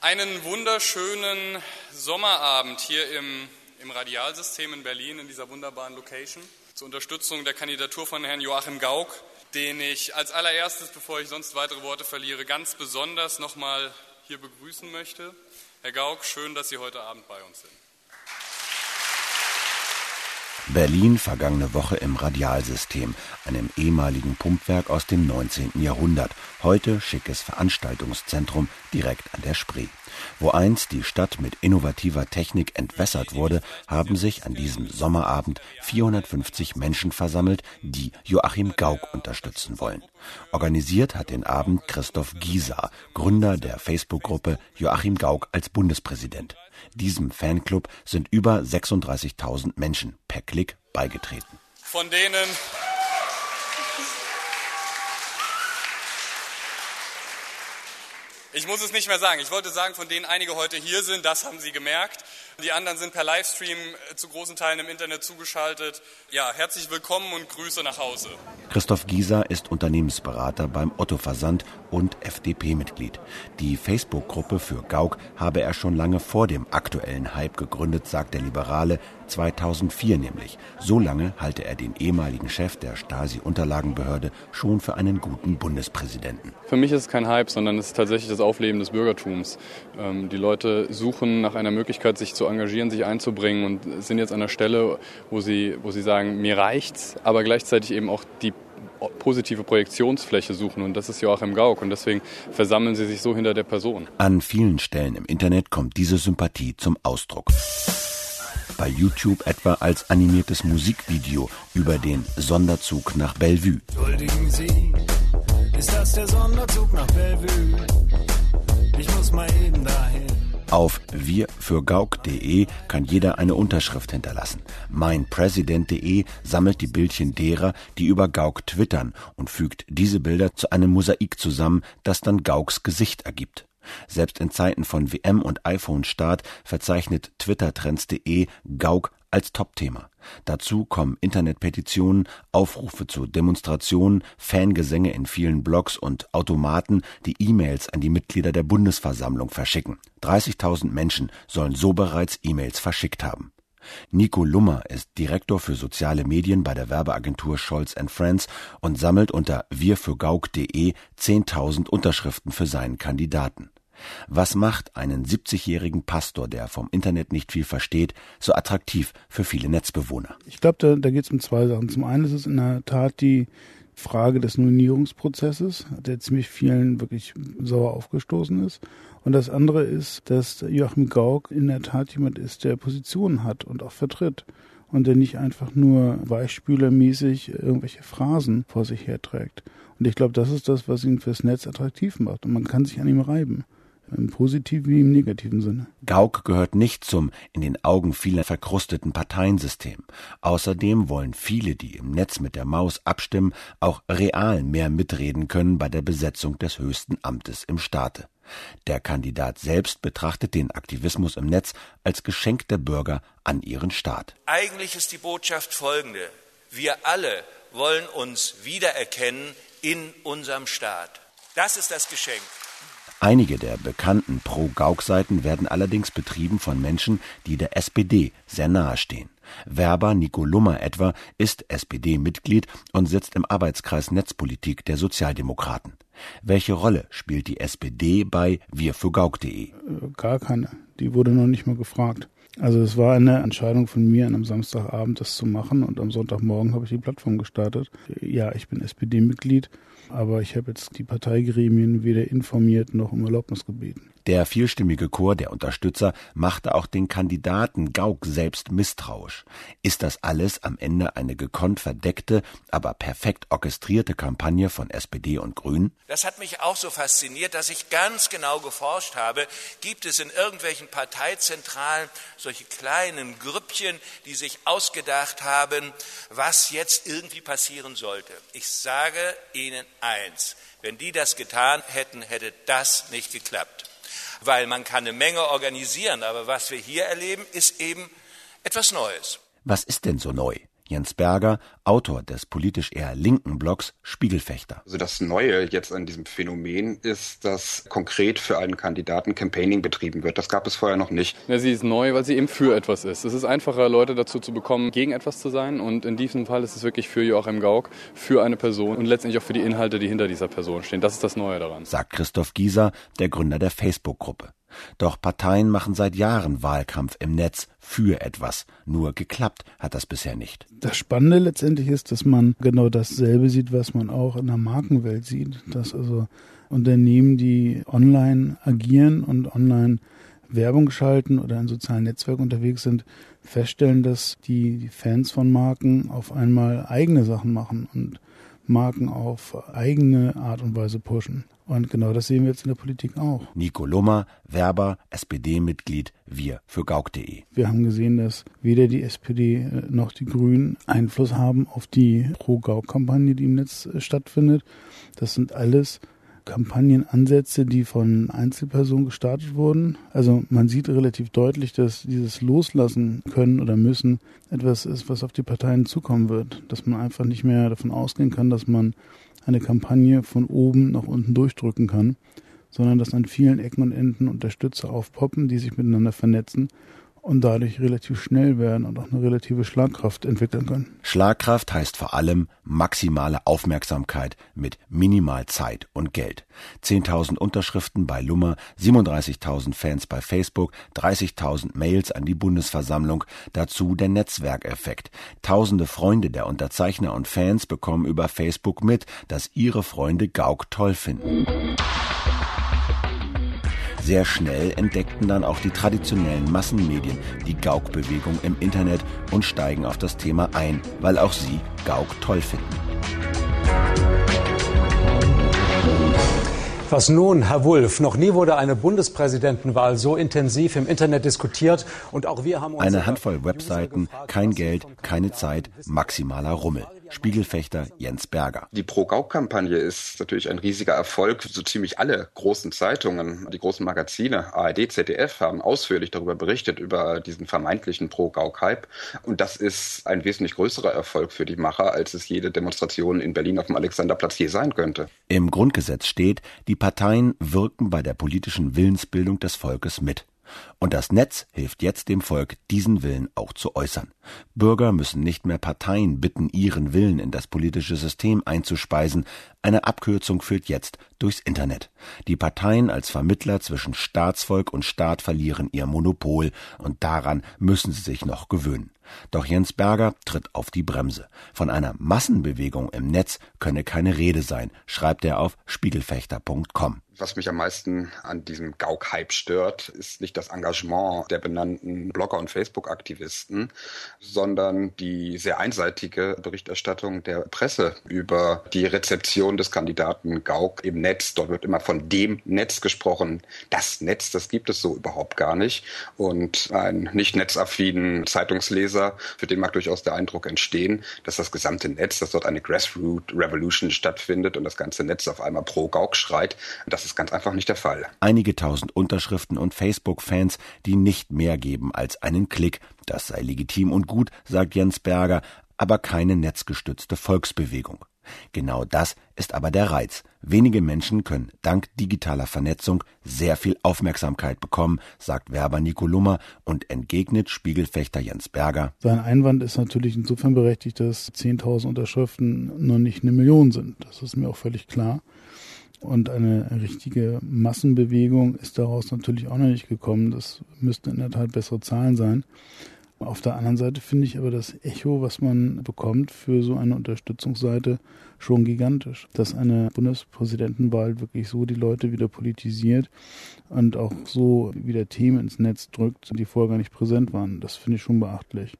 Einen wunderschönen Sommerabend hier im, im Radialsystem in Berlin, in dieser wunderbaren Location, zur Unterstützung der Kandidatur von Herrn Joachim Gauck, den ich als allererstes, bevor ich sonst weitere Worte verliere, ganz besonders nochmal hier begrüßen möchte. Herr Gauck, schön, dass Sie heute Abend bei uns sind. Berlin vergangene Woche im Radialsystem, einem ehemaligen Pumpwerk aus dem 19. Jahrhundert, heute schickes Veranstaltungszentrum direkt an der Spree. Wo einst die Stadt mit innovativer Technik entwässert wurde, haben sich an diesem Sommerabend 450 Menschen versammelt, die Joachim Gauck unterstützen wollen. Organisiert hat den Abend Christoph Gieser, Gründer der Facebook-Gruppe Joachim Gauck als Bundespräsident. Diesem Fanclub sind über 36.000 Menschen per Klick beigetreten. Von denen Ich muss es nicht mehr sagen. Ich wollte sagen, von denen einige heute hier sind, das haben Sie gemerkt. Die anderen sind per Livestream äh, zu großen Teilen im Internet zugeschaltet. Ja, herzlich willkommen und Grüße nach Hause. Christoph Gieser ist Unternehmensberater beim Otto Versand und FDP-Mitglied. Die Facebook-Gruppe für Gauck habe er schon lange vor dem aktuellen Hype gegründet, sagt der Liberale, 2004 nämlich. So lange halte er den ehemaligen Chef der Stasi-Unterlagenbehörde schon für einen guten Bundespräsidenten. Für mich ist es kein Hype, sondern es ist tatsächlich das Aufleben des Bürgertums. Ähm, die Leute suchen nach einer Möglichkeit, sich zu engagieren, sich einzubringen und sind jetzt an der Stelle, wo sie, wo sie sagen, mir reicht's, aber gleichzeitig eben auch die positive Projektionsfläche suchen und das ist Joachim Gauck und deswegen versammeln sie sich so hinter der Person. An vielen Stellen im Internet kommt diese Sympathie zum Ausdruck bei YouTube etwa als animiertes Musikvideo über den Sonderzug nach Bellevue. Entschuldigen Sie, ist das der Sonderzug nach Bellevue? Ich muss mal eben dahin. Auf wirfürgauk.de kann jeder eine Unterschrift hinterlassen. Meinpräsident.de sammelt die Bildchen derer, die über Gauk twittern und fügt diese Bilder zu einem Mosaik zusammen, das dann Gauks Gesicht ergibt. Selbst in Zeiten von WM und iPhone-Start verzeichnet twittertrends.de Gauk als Topthema. Dazu kommen Internetpetitionen, Aufrufe zu Demonstrationen, Fangesänge in vielen Blogs und Automaten, die E-Mails an die Mitglieder der Bundesversammlung verschicken. 30.000 Menschen sollen so bereits E-Mails verschickt haben. Nico Lummer ist Direktor für soziale Medien bei der Werbeagentur Scholz Friends und sammelt unter wirfürgauk.de 10.000 Unterschriften für seinen Kandidaten. Was macht einen 70-jährigen Pastor, der vom Internet nicht viel versteht, so attraktiv für viele Netzbewohner? Ich glaube, da, da geht es um zwei Sachen. Zum einen ist es in der Tat die Frage des Nominierungsprozesses, der ziemlich vielen wirklich sauer aufgestoßen ist. Und das andere ist, dass Joachim Gauck in der Tat jemand ist, der Positionen hat und auch vertritt und der nicht einfach nur weichspülermäßig irgendwelche Phrasen vor sich herträgt. Und ich glaube, das ist das, was ihn fürs Netz attraktiv macht. Und man kann sich an ihm reiben im positiven wie im negativen Sinne. Gauck gehört nicht zum in den Augen vieler verkrusteten Parteiensystem. Außerdem wollen viele, die im Netz mit der Maus abstimmen, auch real mehr mitreden können bei der Besetzung des höchsten Amtes im Staate. Der Kandidat selbst betrachtet den Aktivismus im Netz als Geschenk der Bürger an ihren Staat. Eigentlich ist die Botschaft folgende. Wir alle wollen uns wiedererkennen in unserem Staat. Das ist das Geschenk. Einige der bekannten Pro-Gauk-Seiten werden allerdings betrieben von Menschen, die der SPD sehr nahestehen. Werber Nico Lummer etwa ist SPD-Mitglied und sitzt im Arbeitskreis Netzpolitik der Sozialdemokraten. Welche Rolle spielt die SPD bei wirfürgauk.de? Gar keine. Die wurde noch nicht mal gefragt. Also es war eine Entscheidung von mir, an einem Samstagabend das zu machen und am Sonntagmorgen habe ich die Plattform gestartet. Ja, ich bin SPD-Mitglied aber ich habe jetzt die Parteigremien weder informiert noch um Erlaubnis gebeten. Der vielstimmige Chor der Unterstützer machte auch den Kandidaten Gauck selbst misstrauisch. Ist das alles am Ende eine gekonnt verdeckte, aber perfekt orchestrierte Kampagne von SPD und Grünen? Das hat mich auch so fasziniert, dass ich ganz genau geforscht habe, gibt es in irgendwelchen Parteizentralen solche kleinen Grüppchen, die sich ausgedacht haben, was jetzt irgendwie passieren sollte. Ich sage Ihnen eins, wenn die das getan hätten, hätte das nicht geklappt weil man kann eine Menge organisieren, aber was wir hier erleben, ist eben etwas Neues. Was ist denn so neu? Jens Berger, Autor des politisch eher linken Blogs Spiegelfechter. Also das Neue jetzt an diesem Phänomen ist, dass konkret für einen Kandidaten Campaigning betrieben wird. Das gab es vorher noch nicht. Ja, sie ist neu, weil sie eben für etwas ist. Es ist einfacher, Leute dazu zu bekommen, gegen etwas zu sein. Und in diesem Fall ist es wirklich für Joachim Gauck, für eine Person und letztendlich auch für die Inhalte, die hinter dieser Person stehen. Das ist das Neue daran. Sagt Christoph Gieser, der Gründer der Facebook-Gruppe. Doch Parteien machen seit Jahren Wahlkampf im Netz für etwas. Nur geklappt hat das bisher nicht. Das Spannende letztendlich ist, dass man genau dasselbe sieht, was man auch in der Markenwelt sieht. Dass also Unternehmen, die online agieren und online Werbung schalten oder in sozialen Netzwerken unterwegs sind, feststellen, dass die Fans von Marken auf einmal eigene Sachen machen und Marken auf eigene Art und Weise pushen. Und genau das sehen wir jetzt in der Politik auch. Nico Lummer, Werber, SPD-Mitglied, wir für Gauk.de. Wir haben gesehen, dass weder die SPD äh, noch die Grünen Einfluss haben auf die Pro-Gauk-Kampagne, die im Netz äh, stattfindet. Das sind alles Kampagnenansätze, die von Einzelpersonen gestartet wurden. Also man sieht relativ deutlich, dass dieses Loslassen können oder müssen etwas ist, was auf die Parteien zukommen wird. Dass man einfach nicht mehr davon ausgehen kann, dass man eine Kampagne von oben nach unten durchdrücken kann, sondern dass an vielen Ecken und Enden Unterstützer aufpoppen, die sich miteinander vernetzen und dadurch relativ schnell werden und auch eine relative Schlagkraft entwickeln können. Schlagkraft heißt vor allem maximale Aufmerksamkeit mit minimal Zeit und Geld. 10.000 Unterschriften bei Lummer, 37.000 Fans bei Facebook, 30.000 Mails an die Bundesversammlung, dazu der Netzwerkeffekt. Tausende Freunde der Unterzeichner und Fans bekommen über Facebook mit, dass ihre Freunde Gauck toll finden. Sehr schnell entdeckten dann auch die traditionellen Massenmedien die Gauk-Bewegung im Internet und steigen auf das Thema ein, weil auch sie Gauk toll finden. Was nun, Herr Wulff? Noch nie wurde eine Bundespräsidentenwahl so intensiv im Internet diskutiert und auch wir haben uns eine Handvoll Webseiten, kein Geld, keine Zeit, maximaler Rummel. Spiegelfechter Jens Berger. Die Pro-Gauk-Kampagne ist natürlich ein riesiger Erfolg. So ziemlich alle großen Zeitungen, die großen Magazine, ARD, ZDF, haben ausführlich darüber berichtet, über diesen vermeintlichen Pro-Gauk-Hype. Und das ist ein wesentlich größerer Erfolg für die Macher, als es jede Demonstration in Berlin auf dem Alexanderplatz hier sein könnte. Im Grundgesetz steht, die Parteien wirken bei der politischen Willensbildung des Volkes mit. Und das Netz hilft jetzt dem Volk, diesen Willen auch zu äußern. Bürger müssen nicht mehr Parteien bitten, ihren Willen in das politische System einzuspeisen. Eine Abkürzung führt jetzt durchs Internet. Die Parteien als Vermittler zwischen Staatsvolk und Staat verlieren ihr Monopol, und daran müssen sie sich noch gewöhnen. Doch Jens Berger tritt auf die Bremse. Von einer Massenbewegung im Netz könne keine Rede sein, schreibt er auf spiegelfechter.com. Was mich am meisten an diesem Gauk-Hype stört, ist nicht das Engagement der benannten Blogger und Facebook-Aktivisten, sondern die sehr einseitige Berichterstattung der Presse über die Rezeption des Kandidaten Gauck im Netz. Dort wird immer von dem Netz gesprochen. Das Netz, das gibt es so überhaupt gar nicht. Und ein nicht netzaffinen Zeitungsleser, für den mag durchaus der Eindruck entstehen, dass das gesamte Netz, dass dort eine Grassroot Revolution stattfindet und das ganze Netz auf einmal pro Gauck schreit. Das ist ganz einfach nicht der Fall. Einige tausend Unterschriften und Facebook-Fans, die nicht mehr geben als einen Klick. Das sei legitim und gut, sagt Jens Berger, aber keine netzgestützte Volksbewegung. Genau das ist aber der Reiz. Wenige Menschen können dank digitaler Vernetzung sehr viel Aufmerksamkeit bekommen, sagt Werber Nico Lummer und entgegnet Spiegelfechter Jens Berger. Sein Einwand ist natürlich insofern berechtigt, dass 10.000 Unterschriften noch nicht eine Million sind. Das ist mir auch völlig klar. Und eine richtige Massenbewegung ist daraus natürlich auch noch nicht gekommen. Das müssten in der Tat bessere Zahlen sein. Auf der anderen Seite finde ich aber das Echo, was man bekommt für so eine Unterstützungsseite, schon gigantisch. Dass eine Bundespräsidentenwahl wirklich so die Leute wieder politisiert und auch so wieder Themen ins Netz drückt, die vorher gar nicht präsent waren. Das finde ich schon beachtlich.